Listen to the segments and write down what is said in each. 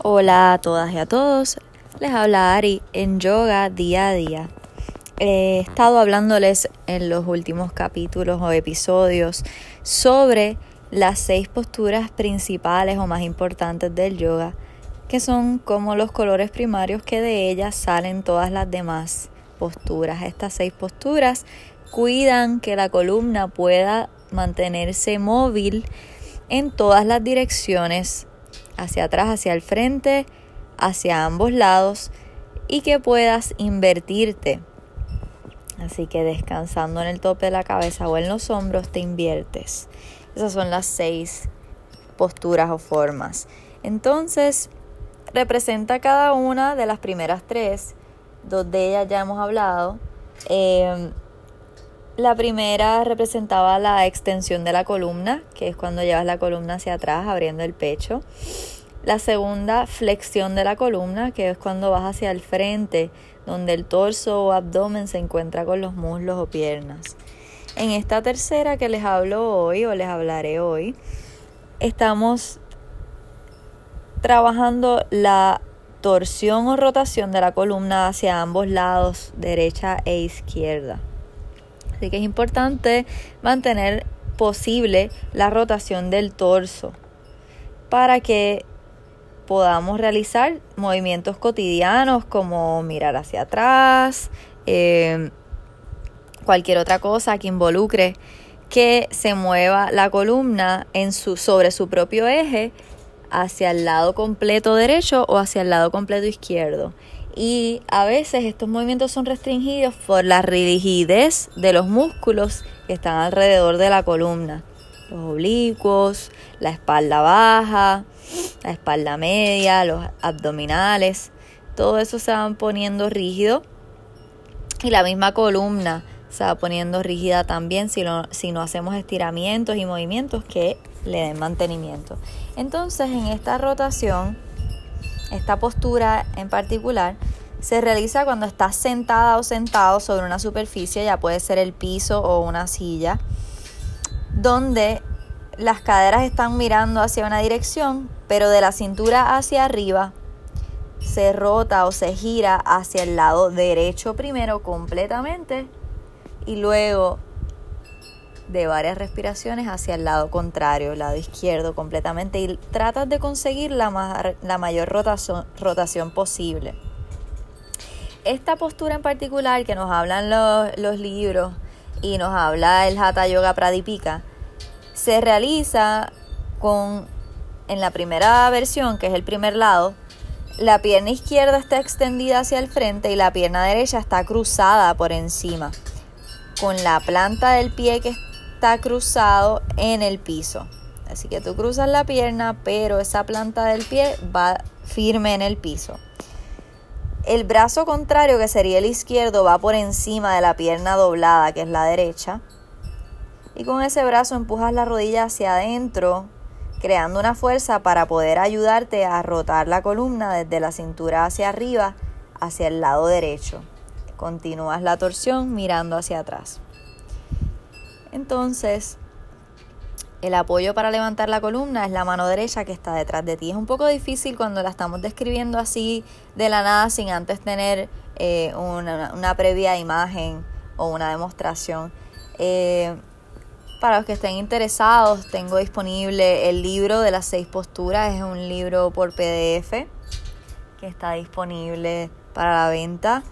Hola a todas y a todos, les habla Ari en Yoga Día a Día. He estado hablándoles en los últimos capítulos o episodios sobre las seis posturas principales o más importantes del yoga, que son como los colores primarios que de ellas salen todas las demás posturas. Estas seis posturas cuidan que la columna pueda mantenerse móvil en todas las direcciones hacia atrás, hacia el frente, hacia ambos lados y que puedas invertirte. Así que descansando en el tope de la cabeza o en los hombros te inviertes. Esas son las seis posturas o formas. Entonces, representa cada una de las primeras tres. Dos de ellas ya hemos hablado. Eh, la primera representaba la extensión de la columna, que es cuando llevas la columna hacia atrás, abriendo el pecho. La segunda, flexión de la columna, que es cuando vas hacia el frente, donde el torso o abdomen se encuentra con los muslos o piernas. En esta tercera que les hablo hoy o les hablaré hoy, estamos trabajando la torsión o rotación de la columna hacia ambos lados, derecha e izquierda. Así que es importante mantener posible la rotación del torso para que podamos realizar movimientos cotidianos como mirar hacia atrás, eh, cualquier otra cosa que involucre que se mueva la columna en su, sobre su propio eje hacia el lado completo derecho o hacia el lado completo izquierdo y a veces estos movimientos son restringidos por la rigidez de los músculos que están alrededor de la columna. Los oblicuos, la espalda baja, la espalda media, los abdominales, todo eso se van poniendo rígido y la misma columna se va poniendo rígida también si, si no hacemos estiramientos y movimientos que le den mantenimiento. Entonces en esta rotación esta postura en particular se realiza cuando estás sentada o sentado sobre una superficie, ya puede ser el piso o una silla, donde las caderas están mirando hacia una dirección, pero de la cintura hacia arriba se rota o se gira hacia el lado derecho primero completamente y luego de varias respiraciones hacia el lado contrario, el lado izquierdo completamente y tratas de conseguir la, mayor rotación, rotación, posible. Esta postura en particular que nos hablan los, los libros y nos habla el Hatha Yoga Pradipika, se realiza con, en la primera versión, que es el primer lado, la pierna izquierda está extendida hacia el frente y la pierna derecha está cruzada por encima, con la planta del pie que está cruzado en el piso. Así que tú cruzas la pierna, pero esa planta del pie va firme en el piso. El brazo contrario, que sería el izquierdo, va por encima de la pierna doblada, que es la derecha. Y con ese brazo empujas la rodilla hacia adentro, creando una fuerza para poder ayudarte a rotar la columna desde la cintura hacia arriba, hacia el lado derecho. Continúas la torsión mirando hacia atrás. Entonces, el apoyo para levantar la columna es la mano derecha que está detrás de ti. Es un poco difícil cuando la estamos describiendo así de la nada sin antes tener eh, una, previa imagen o una demostración. Eh, para los que estén interesados, tengo disponible el libro de las seis posturas. Es un libro por PDF que está disponible para la venta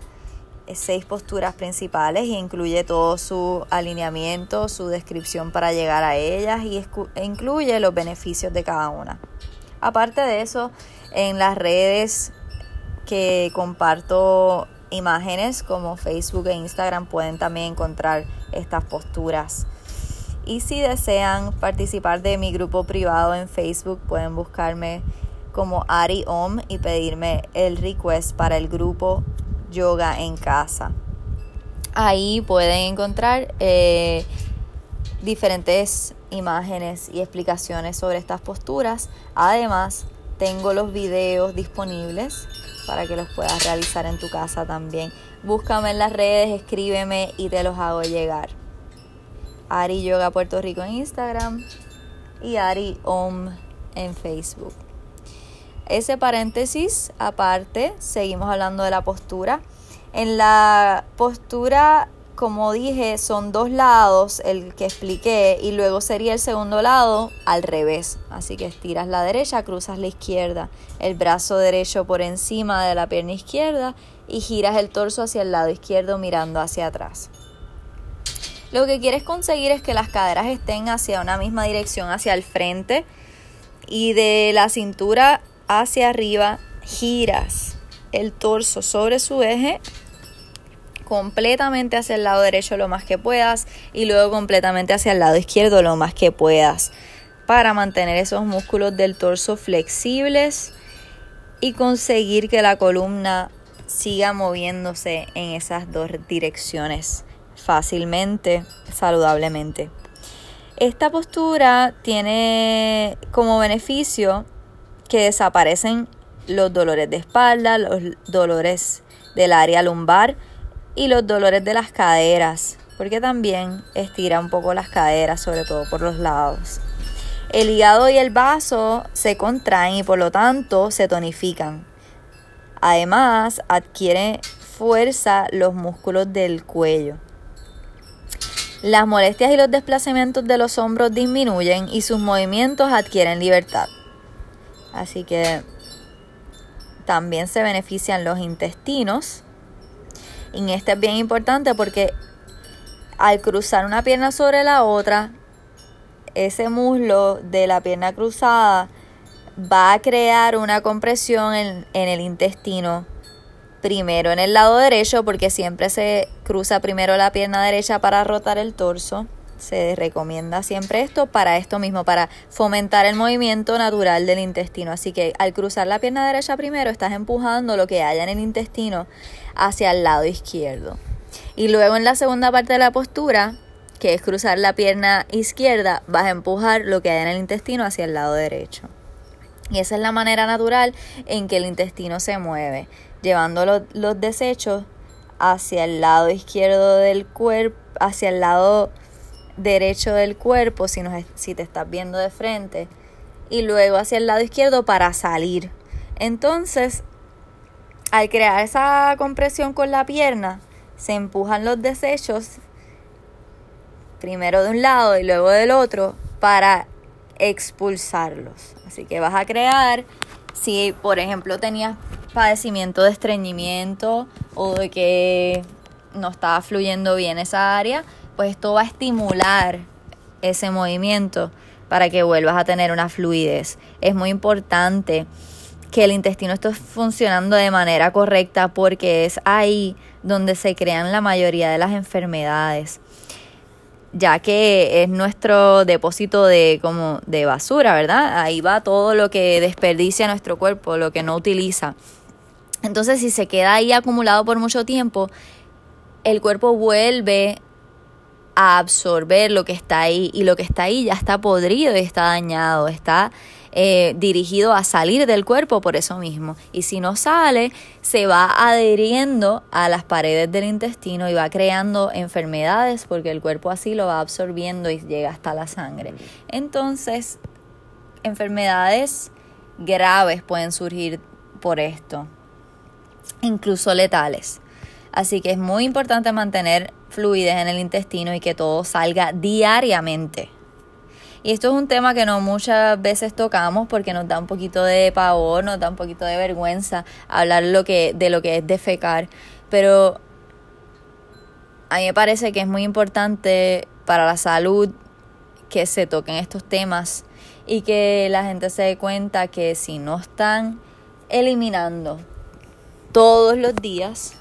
seis posturas principales y incluye todo su alineamiento, su descripción para llegar a ellas y e incluye los beneficios de cada una. Aparte de eso, en las redes que comparto imágenes como Facebook e Instagram pueden también encontrar estas posturas. Y si desean participar de mi grupo privado en Facebook, pueden buscarme como Ari Om y pedirme el request para el grupo yoga en casa. Ahí pueden encontrar eh, diferentes imágenes y explicaciones sobre estas posturas. Además, tengo los videos disponibles para que los puedas realizar en tu casa también. Búscame en las redes, escríbeme y te los hago llegar. Ari Yoga Puerto Rico en Instagram y Ari Om en Facebook. Ese paréntesis aparte, seguimos hablando de la postura. En la postura, como dije, son dos lados, el que expliqué, y luego sería el segundo lado al revés. Así que estiras la derecha, cruzas la izquierda, el brazo derecho por encima de la pierna izquierda y giras el torso hacia el lado izquierdo mirando hacia atrás. Lo que quieres conseguir es que las caderas estén hacia una misma dirección, hacia el frente y de la cintura hacia arriba giras el torso sobre su eje completamente hacia el lado derecho lo más que puedas y luego completamente hacia el lado izquierdo lo más que puedas para mantener esos músculos del torso flexibles y conseguir que la columna siga moviéndose en esas dos direcciones fácilmente, saludablemente. Esta postura tiene como beneficio que desaparecen los dolores de espalda, los dolores del área lumbar y los dolores de las caderas, porque también estira un poco las caderas, sobre todo por los lados. El hígado y el vaso se contraen y por lo tanto se tonifican. Además, adquiere fuerza los músculos del cuello. Las molestias y los desplazamientos de los hombros disminuyen y sus movimientos adquieren libertad. Así que también se benefician los intestinos. Y este es bien importante porque al cruzar una pierna sobre la otra, ese muslo de la pierna cruzada va a crear una compresión en, en, el intestino. Primero en el lado derecho, porque siempre se cruza primero la pierna derecha para rotar el torso se recomienda siempre esto para esto mismo, para fomentar el movimiento natural del intestino. Así que al cruzar la pierna derecha primero estás empujando lo que haya en el intestino hacia el lado izquierdo. Y luego en la segunda parte de la postura, que es cruzar la pierna izquierda, vas a empujar lo que haya en el intestino hacia el lado derecho. Y esa es la manera natural en que el intestino se mueve, llevando los, los desechos hacia el lado izquierdo del cuerpo, hacia el lado derecho del cuerpo, si, si te estás viendo de frente, y luego hacia el lado izquierdo para salir. Entonces, al crear esa compresión con la pierna, se empujan los desechos primero de un lado y luego del otro para expulsarlos. Así que vas a crear, si por ejemplo tenías padecimiento de estreñimiento o de que no estaba fluyendo bien esa área, pues esto va a estimular ese movimiento para que vuelvas a tener una fluidez. Es muy importante que el intestino esté funcionando de manera correcta porque es ahí donde se crean la mayoría de las enfermedades ya que es nuestro depósito de como de basura, ¿verdad? Ahí va todo lo que desperdicia nuestro cuerpo, lo que no utiliza. Entonces, si se queda ahí acumulado por mucho tiempo, el cuerpo vuelve a absorber lo que está ahí y lo que está ahí ya está podrido y está dañado, está eh, dirigido a salir del cuerpo por eso mismo. Y si no sale, se va adheriendo a las paredes del intestino y va creando enfermedades porque el cuerpo así lo va absorbiendo y llega hasta la sangre. Entonces, enfermedades graves pueden surgir por esto, incluso letales. Así que es muy importante mantener fluidez en el intestino y que todo salga diariamente. Y esto es un tema que no muchas veces tocamos porque nos da un poquito de pavor, nos da un poquito de vergüenza hablar lo que, de lo que es defecar. Pero a mí me parece que es muy importante para la salud que se toquen estos temas y que la gente se dé cuenta que si no están eliminando todos los días,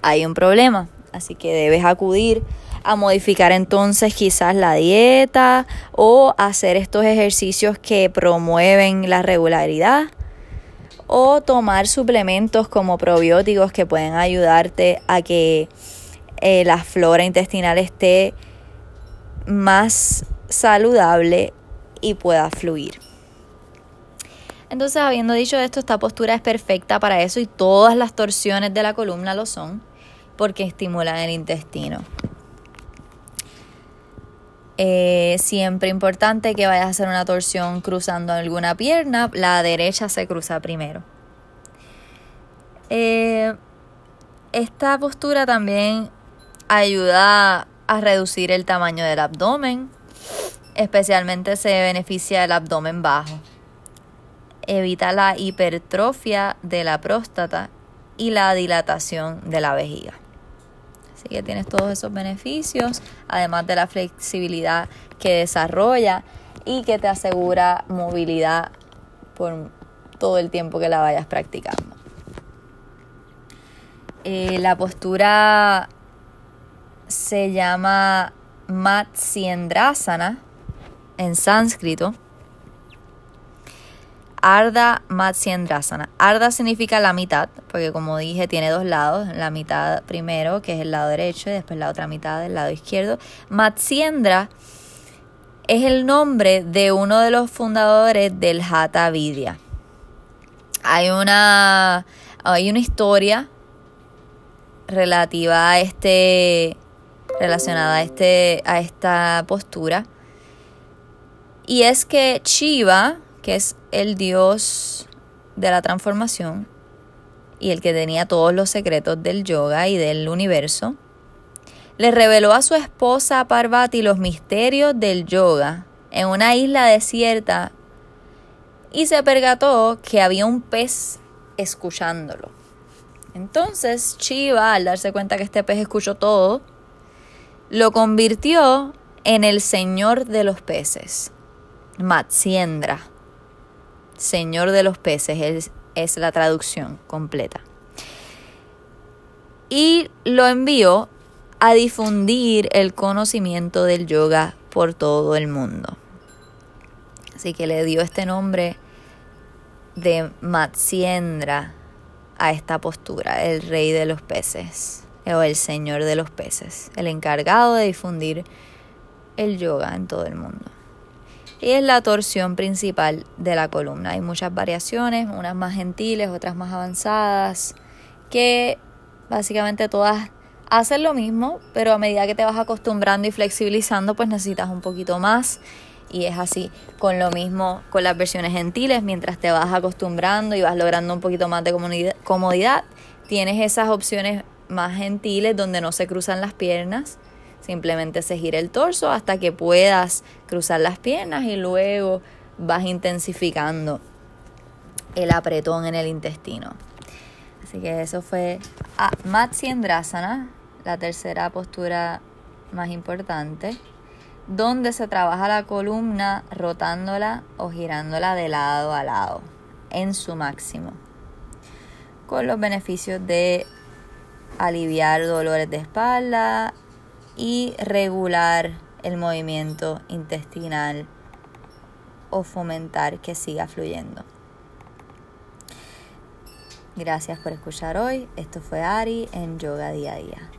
hay un problema. Así que debes acudir a modificar entonces quizás la dieta o hacer estos ejercicios que promueven la regularidad o tomar suplementos como probióticos que pueden ayudarte a que eh, la flora intestinal esté más saludable y pueda fluir. Entonces, habiendo dicho esto, esta postura es perfecta para eso y todas las torsiones de la columna lo son porque estimulan el intestino. Eh, siempre importante que vayas a hacer una torsión cruzando alguna pierna, la derecha se cruza primero. Eh, esta postura también ayuda a reducir el tamaño del abdomen, especialmente se beneficia el abdomen bajo. Evita la hipertrofia de la próstata y la dilatación de la vejiga. Así que tienes todos esos beneficios, además de la flexibilidad que desarrolla y que te asegura movilidad por todo el tiempo que la vayas practicando. Eh, la postura se llama Matsyendrasana en sánscrito Arda Matsyendrasana. Arda significa la mitad, porque como dije tiene dos lados, la mitad primero que es el lado derecho y después la otra mitad del lado izquierdo. Matsyendra es el nombre de uno de los fundadores del Hatha Vidya. Hay una, hay una historia relativa a este relacionada a este a esta postura y es que Shiva, que es el dios de la transformación y el que tenía todos los secretos del yoga y del universo, le reveló a su esposa Parvati los misterios del yoga en una isla desierta y se pergató que había un pez escuchándolo. Entonces Shiva, al darse cuenta que este pez escuchó todo, lo convirtió en el señor de los peces. Matsyendra, Señor de los peces, es, es la traducción completa. Y lo envió a difundir el conocimiento del yoga por todo el mundo. Así que le dio este nombre de Matsyendra a esta postura, el rey de los peces o el señor de los peces, el encargado de difundir el yoga en todo el mundo y es la torsión principal de la columna. Hay muchas variaciones, unas más gentiles, otras más avanzadas, que básicamente todas hacen lo mismo, pero a medida que te vas acostumbrando y flexibilizando, pues necesitas un poquito más. Y es así con lo mismo con las versiones gentiles, mientras te vas acostumbrando y vas logrando un poquito más de comodidad, tienes esas opciones más gentiles donde no se cruzan las piernas Simplemente se gira el torso hasta que puedas cruzar las piernas y luego vas intensificando el apretón en el intestino. Así que eso fue ah, Matsyendrasana, la tercera postura más importante, donde se trabaja la columna rotándola o girándola de lado a lado en su máximo, con los beneficios de aliviar dolores de espalda, y regular el movimiento intestinal o fomentar que siga fluyendo. Gracias por escuchar hoy. Esto fue Ari en Yoga Día a Día.